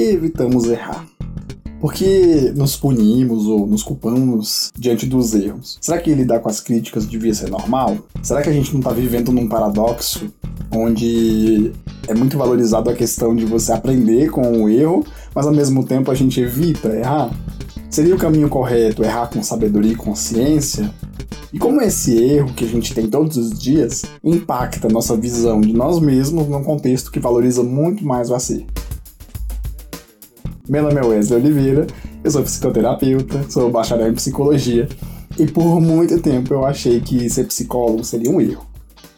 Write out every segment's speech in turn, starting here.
que evitamos errar? Por que nos punimos ou nos culpamos diante dos erros? Será que lidar com as críticas devia ser normal? Será que a gente não está vivendo num paradoxo onde é muito valorizado a questão de você aprender com o erro, mas ao mesmo tempo a gente evita errar? Seria o caminho correto errar com sabedoria e consciência? E como esse erro que a gente tem todos os dias impacta nossa visão de nós mesmos num contexto que valoriza muito mais o acerto? Meu nome é Wesley Oliveira, eu sou psicoterapeuta, sou bacharel em psicologia e por muito tempo eu achei que ser psicólogo seria um erro.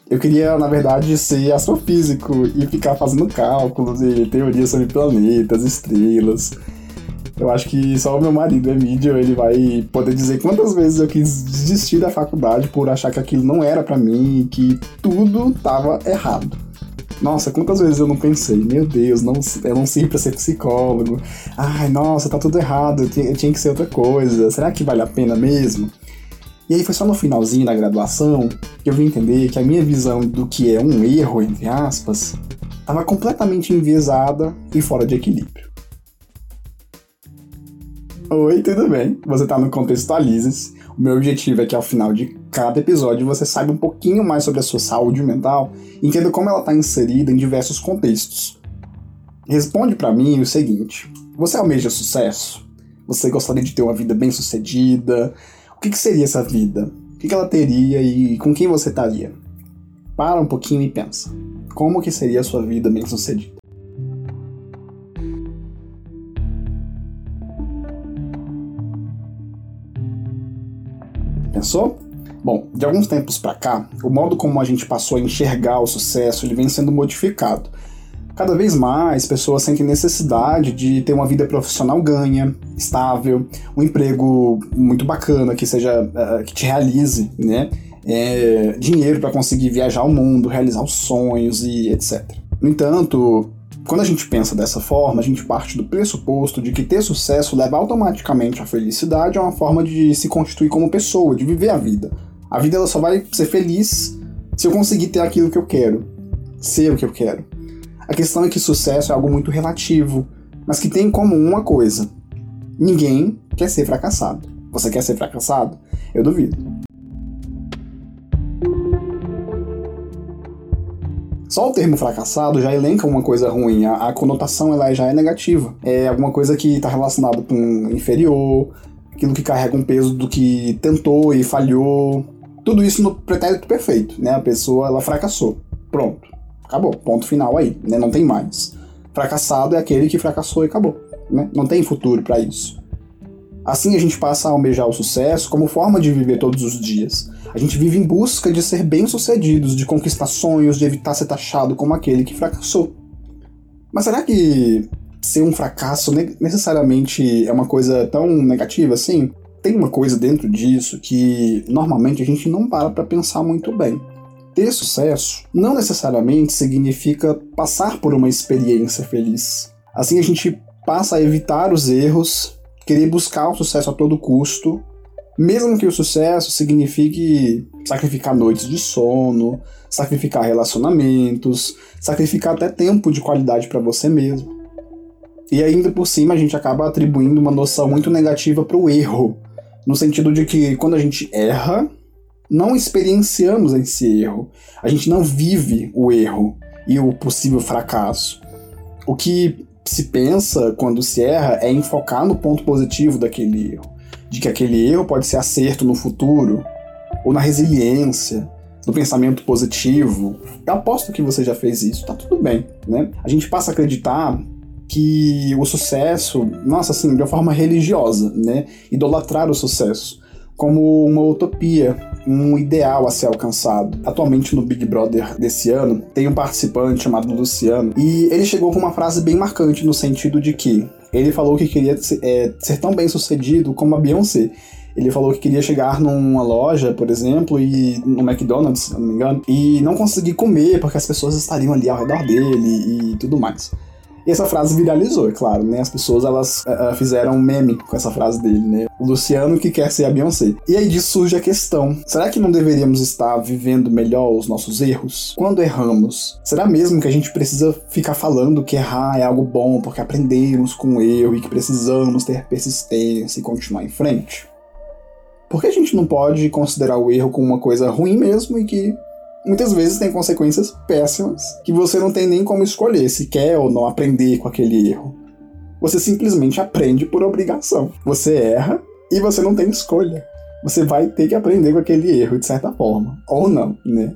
Eu queria, na verdade, ser astrofísico e ficar fazendo cálculos e teorias sobre planetas, estrelas. Eu acho que só o meu marido, Emílio, ele vai poder dizer quantas vezes eu quis desistir da faculdade por achar que aquilo não era para mim e que tudo estava errado. Nossa, quantas vezes eu não pensei, meu Deus, não, eu não sirvo pra ser psicólogo. Ai, nossa, tá tudo errado, eu tinha que ser outra coisa. Será que vale a pena mesmo? E aí foi só no finalzinho da graduação que eu vim entender que a minha visão do que é um erro, entre aspas, estava completamente enviesada e fora de equilíbrio. Oi, tudo bem? Você está no Contextualizes. O meu objetivo é que ao final de cada episódio você saiba um pouquinho mais sobre a sua saúde mental e entenda como ela está inserida em diversos contextos. Responde para mim o seguinte: você almeja sucesso? Você gostaria de ter uma vida bem sucedida? O que, que seria essa vida? O que, que ela teria e com quem você estaria? Para um pouquinho e pensa. Como que seria a sua vida bem Pensou? Bom, de alguns tempos para cá, o modo como a gente passou a enxergar o sucesso ele vem sendo modificado. Cada vez mais pessoas sentem necessidade de ter uma vida profissional ganha, estável, um emprego muito bacana que seja uh, que te realize, né? É, dinheiro para conseguir viajar ao mundo, realizar os sonhos e etc. No entanto, quando a gente pensa dessa forma, a gente parte do pressuposto de que ter sucesso leva automaticamente à felicidade, é uma forma de se constituir como pessoa, de viver a vida. A vida ela só vai ser feliz se eu conseguir ter aquilo que eu quero, ser o que eu quero. A questão é que sucesso é algo muito relativo, mas que tem em comum uma coisa: ninguém quer ser fracassado. Você quer ser fracassado? Eu duvido. Só o termo fracassado já elenca uma coisa ruim, a, a conotação ela já é negativa. É alguma coisa que está relacionada com inferior, aquilo que carrega um peso do que tentou e falhou. Tudo isso no pretérito perfeito, né? A pessoa ela fracassou. Pronto. Acabou. Ponto final aí, né? Não tem mais. Fracassado é aquele que fracassou e acabou, né? Não tem futuro para isso. Assim a gente passa a almejar o sucesso como forma de viver todos os dias. A gente vive em busca de ser bem-sucedidos, de conquistar sonhos, de evitar ser taxado como aquele que fracassou. Mas será que ser um fracasso necessariamente é uma coisa tão negativa assim? Tem uma coisa dentro disso que normalmente a gente não para para pensar muito bem. Ter sucesso não necessariamente significa passar por uma experiência feliz. Assim a gente passa a evitar os erros querer buscar o sucesso a todo custo, mesmo que o sucesso signifique sacrificar noites de sono, sacrificar relacionamentos, sacrificar até tempo de qualidade para você mesmo. E ainda por cima a gente acaba atribuindo uma noção muito negativa para o erro, no sentido de que quando a gente erra, não experienciamos esse erro, a gente não vive o erro e o possível fracasso. O que se pensa quando se erra é em focar no ponto positivo daquele erro, de que aquele erro pode ser acerto no futuro, ou na resiliência, no pensamento positivo. Eu aposto que você já fez isso, tá tudo bem, né? A gente passa a acreditar que o sucesso, nossa, assim, de uma forma religiosa, né? Idolatrar o sucesso como uma utopia, um ideal a ser alcançado. Atualmente no Big Brother desse ano, tem um participante chamado Luciano, e ele chegou com uma frase bem marcante no sentido de que ele falou que queria ser, é, ser tão bem sucedido como a Beyoncé. Ele falou que queria chegar numa loja, por exemplo, e no McDonald's, se não me engano, e não conseguir comer porque as pessoas estariam ali ao redor dele e tudo mais. E essa frase viralizou, é claro, né? As pessoas elas uh, fizeram um meme com essa frase dele, né? O Luciano que quer ser a Beyoncé. E aí disso surge a questão: será que não deveríamos estar vivendo melhor os nossos erros? Quando erramos, será mesmo que a gente precisa ficar falando que errar é algo bom porque aprendemos com o erro e que precisamos ter persistência e continuar em frente? Por que a gente não pode considerar o erro como uma coisa ruim mesmo e que muitas vezes tem consequências péssimas que você não tem nem como escolher se quer ou não aprender com aquele erro. Você simplesmente aprende por obrigação. Você erra e você não tem escolha. Você vai ter que aprender com aquele erro de certa forma, ou não, né?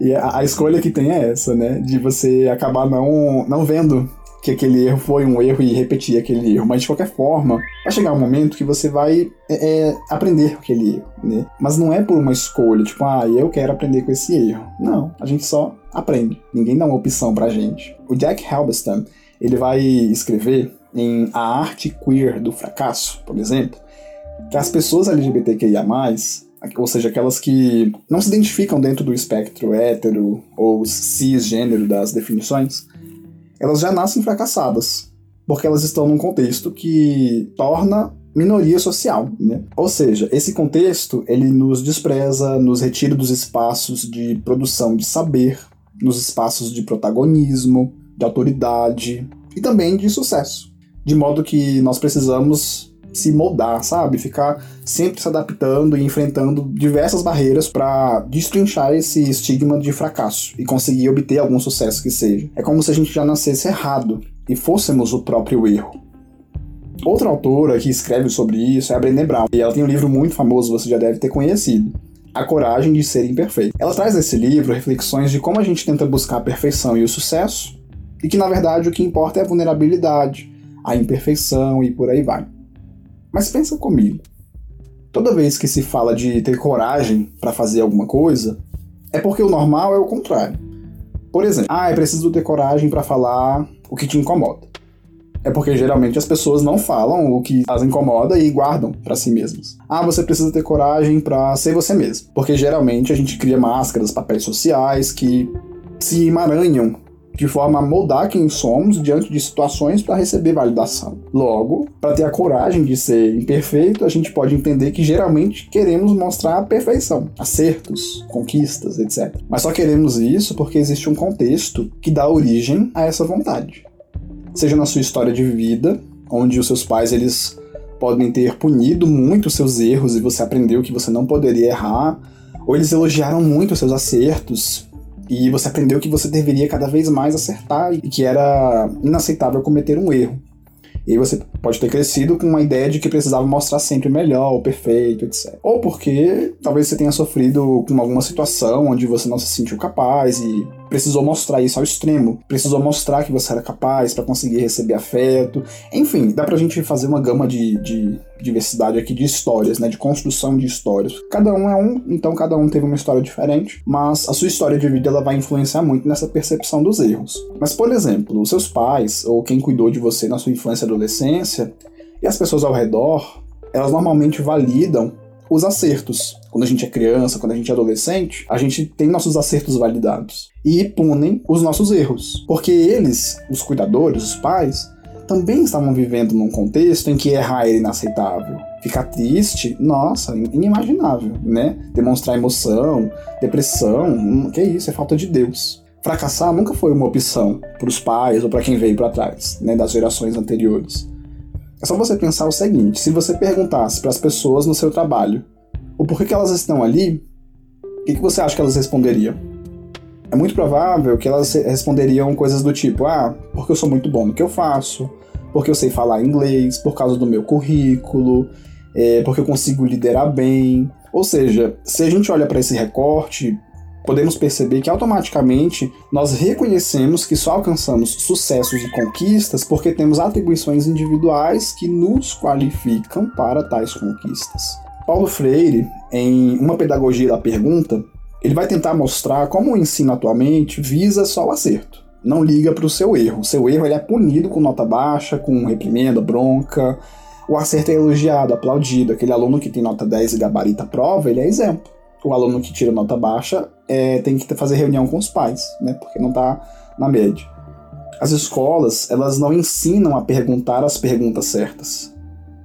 E a, a escolha que tem é essa, né? De você acabar não, não vendo que aquele erro foi um erro e repetir aquele erro. Mas de qualquer forma, vai chegar um momento que você vai é, é, aprender aquele erro, né? Mas não é por uma escolha, tipo, ah, eu quero aprender com esse erro. Não, a gente só aprende. Ninguém dá uma opção pra gente. O Jack Halberstam, ele vai escrever em A Arte Queer do Fracasso, por exemplo, que as pessoas LGBTQIA+, ou seja, aquelas que não se identificam dentro do espectro hétero ou cisgênero das definições, elas já nascem fracassadas, porque elas estão num contexto que torna minoria social, né? Ou seja, esse contexto ele nos despreza, nos retira dos espaços de produção de saber, nos espaços de protagonismo, de autoridade e também de sucesso. De modo que nós precisamos se moldar, sabe? Ficar sempre se adaptando e enfrentando diversas barreiras para destrinchar esse estigma de fracasso e conseguir obter algum sucesso que seja. É como se a gente já nascesse errado e fôssemos o próprio erro. Outra autora que escreve sobre isso é a Brené Brown, e ela tem um livro muito famoso, você já deve ter conhecido. A Coragem de Ser Imperfeito. Ela traz nesse livro reflexões de como a gente tenta buscar a perfeição e o sucesso, e que na verdade o que importa é a vulnerabilidade, a imperfeição e por aí vai. Mas pensa comigo. Toda vez que se fala de ter coragem para fazer alguma coisa, é porque o normal é o contrário. Por exemplo, ah, é preciso ter coragem para falar o que te incomoda. É porque geralmente as pessoas não falam o que as incomoda e guardam para si mesmas. Ah, você precisa ter coragem para ser você mesmo, porque geralmente a gente cria máscaras, papéis sociais que se emaranham de forma a moldar quem somos diante de situações para receber validação. Logo, para ter a coragem de ser imperfeito, a gente pode entender que geralmente queremos mostrar a perfeição, acertos, conquistas, etc. Mas só queremos isso porque existe um contexto que dá origem a essa vontade. Seja na sua história de vida, onde os seus pais eles podem ter punido muito os seus erros e você aprendeu que você não poderia errar, ou eles elogiaram muito os seus acertos e você aprendeu que você deveria cada vez mais acertar e que era inaceitável cometer um erro. E você pode ter crescido com uma ideia de que precisava mostrar sempre melhor, o perfeito, etc. Ou porque talvez você tenha sofrido com alguma situação onde você não se sentiu capaz e precisou mostrar isso ao extremo. Precisou mostrar que você era capaz para conseguir receber afeto. Enfim, dá pra gente fazer uma gama de, de diversidade aqui de histórias, né? De construção de histórias. Cada um é um, então cada um teve uma história diferente, mas a sua história de vida ela vai influenciar muito nessa percepção dos erros. Mas, por exemplo, os seus pais ou quem cuidou de você na sua infância e adolescência e as pessoas ao redor, elas normalmente validam os acertos. Quando a gente é criança, quando a gente é adolescente, a gente tem nossos acertos validados e punem os nossos erros, porque eles, os cuidadores, os pais, também estavam vivendo num contexto em que errar era inaceitável. Ficar triste, nossa, inimaginável, né? Demonstrar emoção, depressão, hum, que isso, é falta de Deus. Fracassar nunca foi uma opção para os pais ou para quem veio para trás, né, das gerações anteriores. É só você pensar o seguinte: se você perguntasse para as pessoas no seu trabalho o porquê que elas estão ali, o que, que você acha que elas responderiam? é muito provável que elas responderiam coisas do tipo: ah, porque eu sou muito bom no que eu faço, porque eu sei falar inglês, por causa do meu currículo, é, porque eu consigo liderar bem. Ou seja, se a gente olha para esse recorte, podemos perceber que automaticamente nós reconhecemos que só alcançamos sucessos e conquistas porque temos atribuições individuais que nos qualificam para tais conquistas. Paulo Freire, em Uma Pedagogia da Pergunta, ele vai tentar mostrar como o ensino atualmente visa só o acerto. Não liga para o seu erro. O seu erro ele é punido com nota baixa, com reprimenda, bronca. O acerto é elogiado, aplaudido. Aquele aluno que tem nota 10 e gabarita prova, ele é exemplo. O aluno que tira nota baixa é, tem que fazer reunião com os pais, né? Porque não está na média. As escolas, elas não ensinam a perguntar as perguntas certas,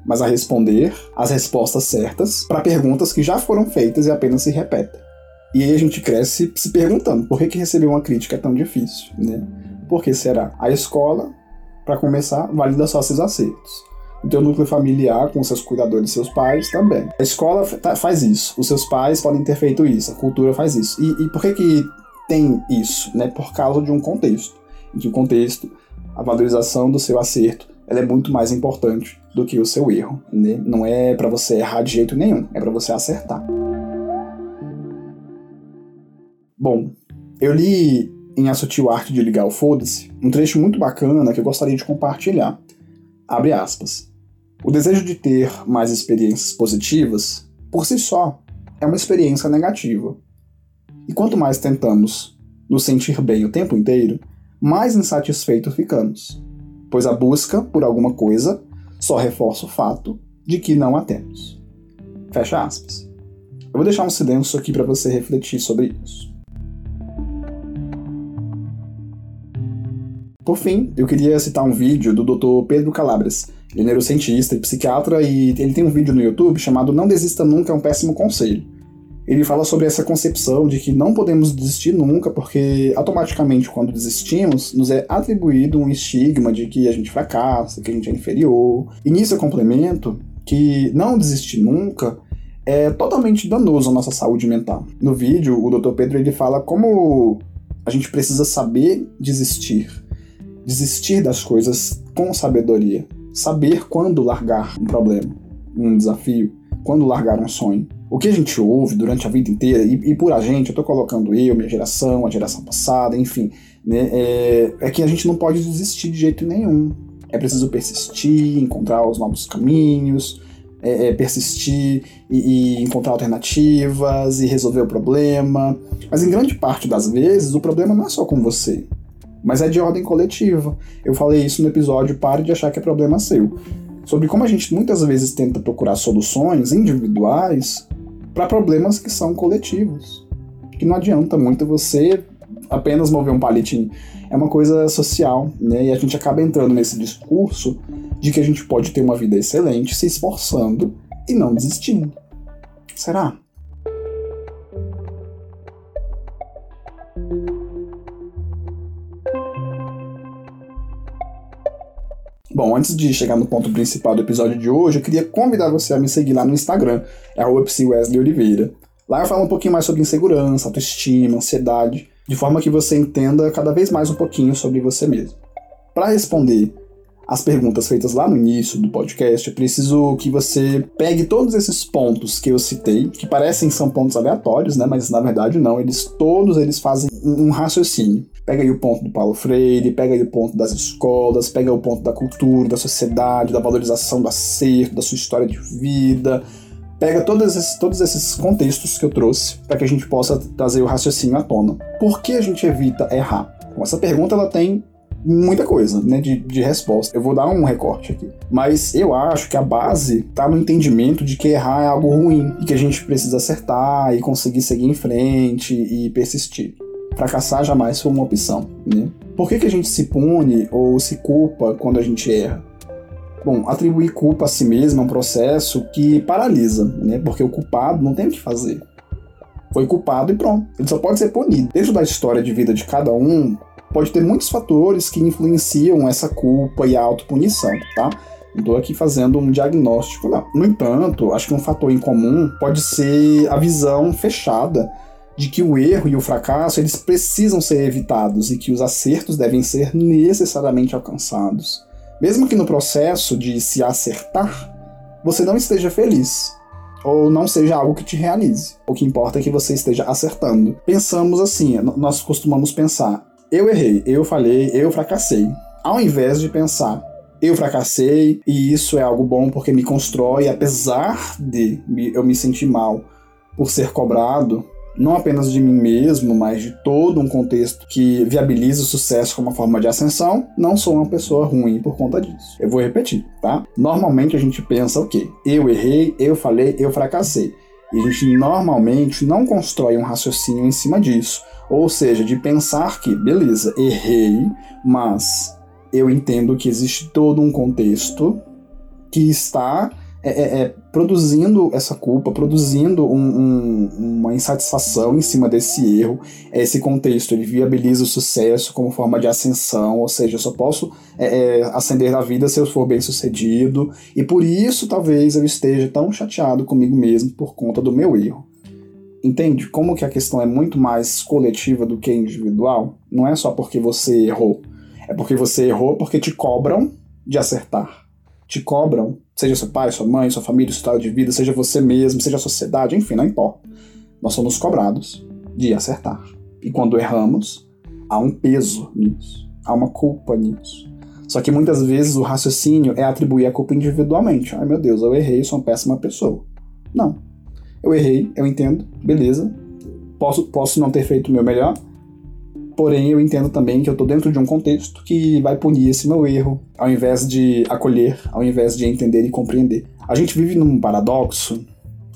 mas a responder as respostas certas para perguntas que já foram feitas e apenas se repetem. E aí a gente cresce se perguntando por que, que receber uma crítica é tão difícil, né? Por que será? A escola, para começar, valida só seus acertos. O teu núcleo familiar, com seus cuidadores, seus pais, também. A escola tá, faz isso. Os seus pais podem ter feito isso. A cultura faz isso. E, e por que que tem isso? Né? Por causa de um contexto. Em que o contexto, a valorização do seu acerto, ela é muito mais importante do que o seu erro. Né? Não é para você errar de jeito nenhum. É para você acertar. Bom, eu li em A Sutil Arte de Ligar o Foda-se um trecho muito bacana que eu gostaria de compartilhar. Abre aspas. O desejo de ter mais experiências positivas, por si só, é uma experiência negativa. E quanto mais tentamos nos sentir bem o tempo inteiro, mais insatisfeitos ficamos, pois a busca por alguma coisa só reforça o fato de que não a temos. Fecha aspas. Eu vou deixar um silêncio aqui para você refletir sobre isso. Por fim, eu queria citar um vídeo do Dr. Pedro Calabres. Ele é neurocientista e psiquiatra e ele tem um vídeo no YouTube chamado Não Desista Nunca é um Péssimo Conselho. Ele fala sobre essa concepção de que não podemos desistir nunca, porque automaticamente, quando desistimos, nos é atribuído um estigma de que a gente fracassa, que a gente é inferior. E nisso eu complemento que não desistir nunca é totalmente danoso à nossa saúde mental. No vídeo, o Dr. Pedro ele fala como a gente precisa saber desistir desistir das coisas com sabedoria, saber quando largar um problema, um desafio, quando largar um sonho. O que a gente ouve durante a vida inteira, e, e por a gente, eu estou colocando eu, minha geração, a geração passada, enfim, né, é, é que a gente não pode desistir de jeito nenhum. É preciso persistir, encontrar os novos caminhos, é, é, persistir e, e, encontrar alternativas e resolver o problema. Mas em grande parte das vezes, o problema não é só com você mas é de ordem coletiva. Eu falei isso no episódio Pare de achar que é problema seu. Sobre como a gente muitas vezes tenta procurar soluções individuais para problemas que são coletivos. Que não adianta muito você apenas mover um palitinho. É uma coisa social, né? E a gente acaba entrando nesse discurso de que a gente pode ter uma vida excelente se esforçando e não desistindo. Será? Bom, antes de chegar no ponto principal do episódio de hoje, eu queria convidar você a me seguir lá no Instagram, é Wesley Oliveira. Lá eu falo um pouquinho mais sobre insegurança, autoestima, ansiedade, de forma que você entenda cada vez mais um pouquinho sobre você mesmo. Para responder as perguntas feitas lá no início do podcast, eu preciso que você pegue todos esses pontos que eu citei, que parecem são pontos aleatórios, né? Mas na verdade não, eles todos eles fazem um raciocínio. Pega aí o ponto do Paulo Freire, pega aí o ponto das escolas, pega o ponto da cultura, da sociedade, da valorização do acerto, da sua história de vida. Pega todos esses, todos esses contextos que eu trouxe para que a gente possa trazer o raciocínio à tona. Por que a gente evita errar? Bom, essa pergunta ela tem muita coisa, né, de, de resposta. Eu vou dar um recorte aqui. Mas eu acho que a base tá no entendimento de que errar é algo ruim e que a gente precisa acertar e conseguir seguir em frente e persistir fracassar jamais foi uma opção, né? Por que, que a gente se pune ou se culpa quando a gente erra? Bom, atribuir culpa a si mesmo é um processo que paralisa, né? Porque o culpado não tem o que fazer. Foi culpado e pronto. Ele só pode ser punido. Dentro da história de vida de cada um, pode ter muitos fatores que influenciam essa culpa e a autopunição, tá? Não estou aqui fazendo um diagnóstico, não. No entanto, acho que um fator em comum pode ser a visão fechada de que o erro e o fracasso eles precisam ser evitados e que os acertos devem ser necessariamente alcançados. Mesmo que no processo de se acertar, você não esteja feliz ou não seja algo que te realize. O que importa é que você esteja acertando. Pensamos assim, nós costumamos pensar: eu errei, eu falhei, eu fracassei. Ao invés de pensar, eu fracassei e isso é algo bom porque me constrói, apesar de eu me sentir mal por ser cobrado, não apenas de mim mesmo, mas de todo um contexto que viabiliza o sucesso como uma forma de ascensão, não sou uma pessoa ruim por conta disso. Eu vou repetir, tá? Normalmente a gente pensa o quê? Eu errei, eu falei, eu fracassei. E a gente normalmente não constrói um raciocínio em cima disso. Ou seja, de pensar que, beleza, errei, mas eu entendo que existe todo um contexto que está é, é, é, produzindo essa culpa, produzindo um, um, uma insatisfação em cima desse erro. Esse contexto ele viabiliza o sucesso como forma de ascensão, ou seja, eu só posso é, é, ascender na vida se eu for bem sucedido, e por isso talvez eu esteja tão chateado comigo mesmo por conta do meu erro. Entende como que a questão é muito mais coletiva do que individual? Não é só porque você errou, é porque você errou porque te cobram de acertar te cobram, seja seu pai, sua mãe, sua família, seu estado de vida, seja você mesmo, seja a sociedade, enfim, não importa. Nós somos cobrados de acertar. E quando erramos, há um peso nisso, há uma culpa nisso. Só que muitas vezes o raciocínio é atribuir a culpa individualmente. Ai meu Deus, eu errei, sou uma péssima pessoa. Não. Eu errei, eu entendo, beleza. Posso, posso não ter feito o meu melhor, Porém, eu entendo também que eu estou dentro de um contexto que vai punir esse meu erro, ao invés de acolher, ao invés de entender e compreender. A gente vive num paradoxo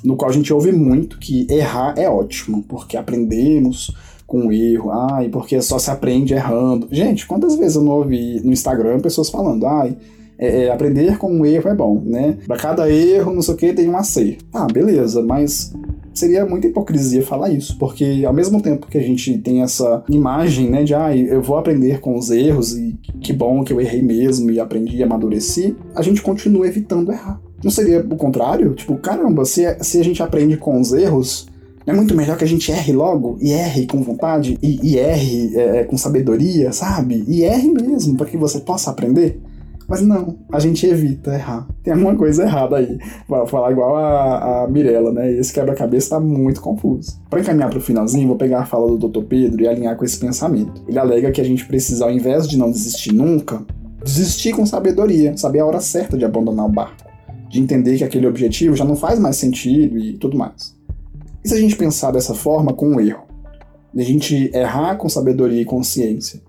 no qual a gente ouve muito que errar é ótimo, porque aprendemos com o erro, ai, porque só se aprende errando. Gente, quantas vezes eu não ouvi no Instagram pessoas falando, ai, é, é, aprender com um erro é bom, né? Para cada erro, não sei o que, tem um acerto. Ah, beleza, mas seria muita hipocrisia falar isso, porque ao mesmo tempo que a gente tem essa imagem, né, de ah, eu vou aprender com os erros e que bom que eu errei mesmo e aprendi e amadureci, a gente continua evitando errar. Não seria o contrário? Tipo, caramba, se, se a gente aprende com os erros, é muito melhor que a gente erre logo, e erre com vontade, e, e erre é, com sabedoria, sabe? E erre mesmo, para que você possa aprender. Mas não, a gente evita errar. Tem alguma coisa errada aí. Vou falar igual a, a Mirella, né? Esse quebra-cabeça tá muito confuso. Para encaminhar pro finalzinho, vou pegar a fala do Dr. Pedro e alinhar com esse pensamento. Ele alega que a gente precisa, ao invés de não desistir nunca, desistir com sabedoria, saber a hora certa de abandonar o barco, de entender que aquele objetivo já não faz mais sentido e tudo mais. E se a gente pensar dessa forma com um erro? De a gente errar com sabedoria e consciência,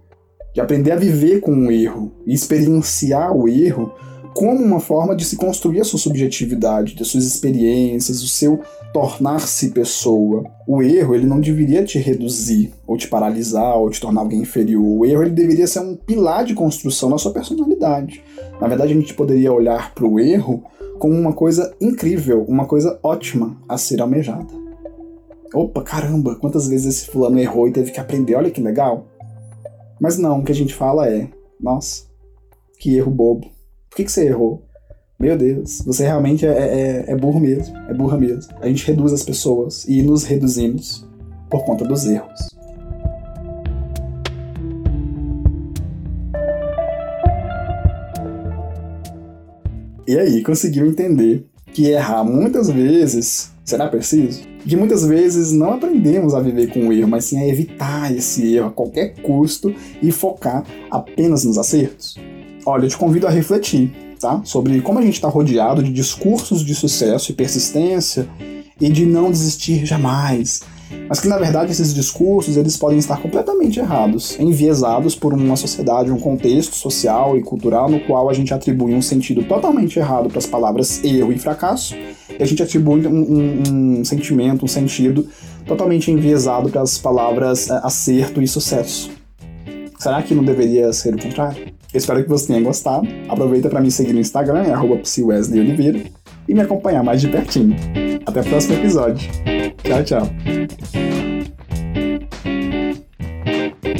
de aprender a viver com o erro e experienciar o erro como uma forma de se construir a sua subjetividade, das suas experiências, o seu tornar-se pessoa. O erro ele não deveria te reduzir, ou te paralisar, ou te tornar alguém inferior. O erro ele deveria ser um pilar de construção da sua personalidade. Na verdade, a gente poderia olhar para o erro como uma coisa incrível, uma coisa ótima a ser almejada. Opa, caramba, quantas vezes esse fulano errou e teve que aprender, olha que legal. Mas não, o que a gente fala é: nossa, que erro bobo. Por que, que você errou? Meu Deus, você realmente é, é, é burro mesmo, é burra mesmo. A gente reduz as pessoas e nos reduzimos por conta dos erros. E aí, conseguiu entender que errar muitas vezes será preciso? Que muitas vezes não aprendemos a viver com o erro, mas sim a evitar esse erro a qualquer custo e focar apenas nos acertos? Olha, eu te convido a refletir, tá? Sobre como a gente está rodeado de discursos de sucesso e persistência e de não desistir jamais, mas que na verdade esses discursos eles podem estar completamente errados, enviesados por uma sociedade, um contexto social e cultural no qual a gente atribui um sentido totalmente errado para as palavras erro e fracasso, e a gente atribui um, um, um sentimento, um sentido totalmente enviesado para as palavras é, acerto e sucesso. Será que não deveria ser o contrário? espero que você tenha gostado. Aproveita para me seguir no Instagram, é e me acompanhar mais de pertinho. Até o próximo episódio. Tchau, tchau.